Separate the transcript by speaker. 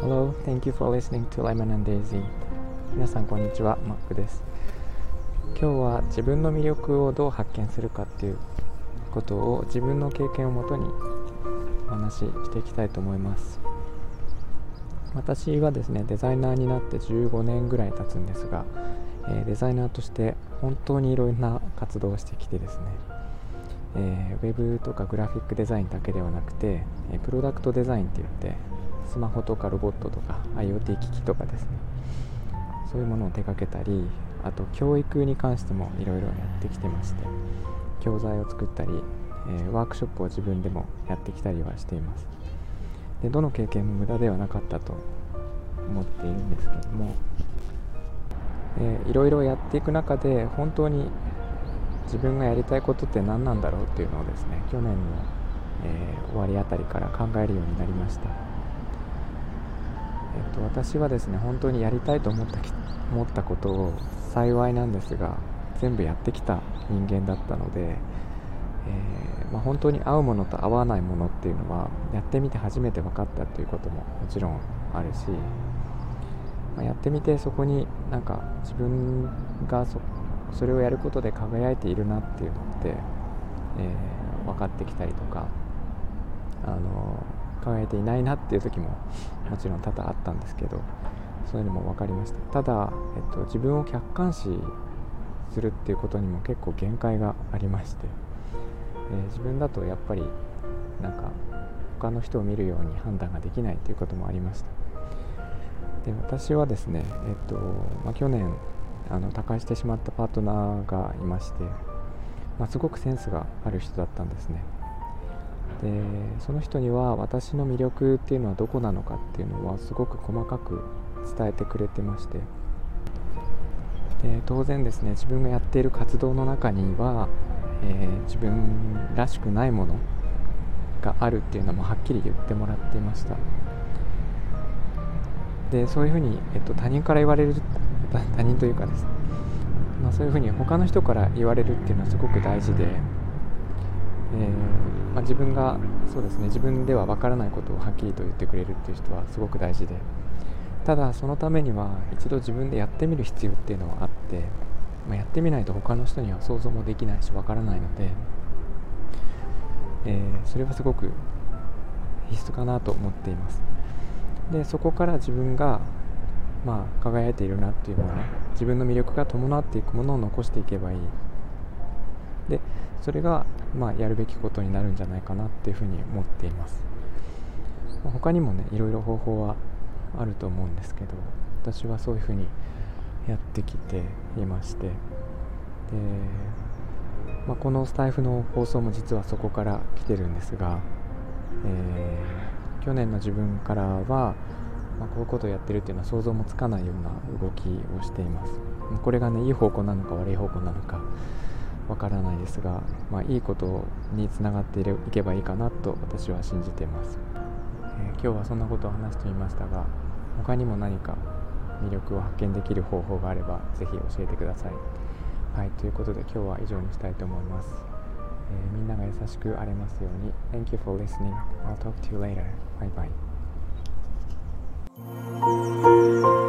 Speaker 1: Hello, thank you for listening to Lemon and Daisy. 皆さんこんにちは、マックです。今日は自分の魅力をどう発見するかっていうことを自分の経験をもとにお話ししていきたいと思います。私はですね、デザイナーになって15年ぐらい経つんですが、えー、デザイナーとして本当にいろんな活動をしてきてですね、えー、ウェブとかグラフィックデザインだけではなくて、え、プロダクトデザインって言ってスマホとかロボットとか IoT 機器とかですね。そういうものを手掛けたりあと教育に関してもいろいろやってきてまして教材を作ったり、えー、ワークショップを自分でもやってきたりはしています。でどの経験も無駄ではなかったと思っているんですけどもいろいろやっていく中で本当に自分がやりたいことって何なんだろうっていうのをですね去年の、えー、終わりあたりから考えるようになりました、えっと、私はですね本当にやりたいと思った思ったことを幸いなんですが全部やってきた人間だったので、えー、まあ、本当に合うものと合わないものっていうのはやってみて初めて分かったということももちろんあるしまあ、やってみてそこになんか自分がそそれをやることで輝いているなっていうのって、えー、分かってきたりとかあの輝いていないなっていう時ももちろん多々あったんですけどそういうのも分かりました。ただ、えっと、自分を客観視するっていうことにも結構限界がありまして、えー、自分だとやっぱりなんか他の人を見るように判断ができないということもありました。で私はですね、えっとまあ、去年あの他界してしまったパートナーがいまして、まあ、すごくセンスがある人だったんですね。でその人には私の魅力っていうのはどこなのかっていうのはすごく細かく伝えてくれてまして。で当然ですね自分がやっている活動の中には、えー、自分らしくないものがあるっていうのもはっきり言ってもらっていました。でそういうふうに、えっと、他人から言われる他人というかですね、まあ、そういうふうに他の人から言われるっていうのはすごく大事で、えー、まあ、自分がそうですね自分では分からないことをはっきりと言ってくれるっていう人はすごく大事でただそのためには一度自分でやってみる必要っていうのはあって、まあ、やってみないと他の人には想像もできないし分からないので、えー、それはすごく必須かなと思っています。でそこから自分がまあ輝いているなっていうもの自分の魅力が伴っていくものを残していけばいい。でそれがまあやるべきことになるんじゃないかなっていうふうに思っています。他にもねいろいろ方法はあると思うんですけど私はそういうふうにやってきていまして。で、まあ、このスタイフの放送も実はそこから来てるんですが、えー去年の自分からは、まあ、こういうことをやってるっていうのは想像もつかないような動きをしていますこれがねいい方向なのか悪い方向なのかわからないですが、まあ、いいことにつながっていけばいいかなと私は信じています、えー、今日はそんなことを話してみましたが他にも何か魅力を発見できる方法があればぜひ教えてくださいはいということで今日は以上にしたいと思いますえー、みんなが優しくありますように Thank you for listening. I'll talk to you later. Bye bye. Música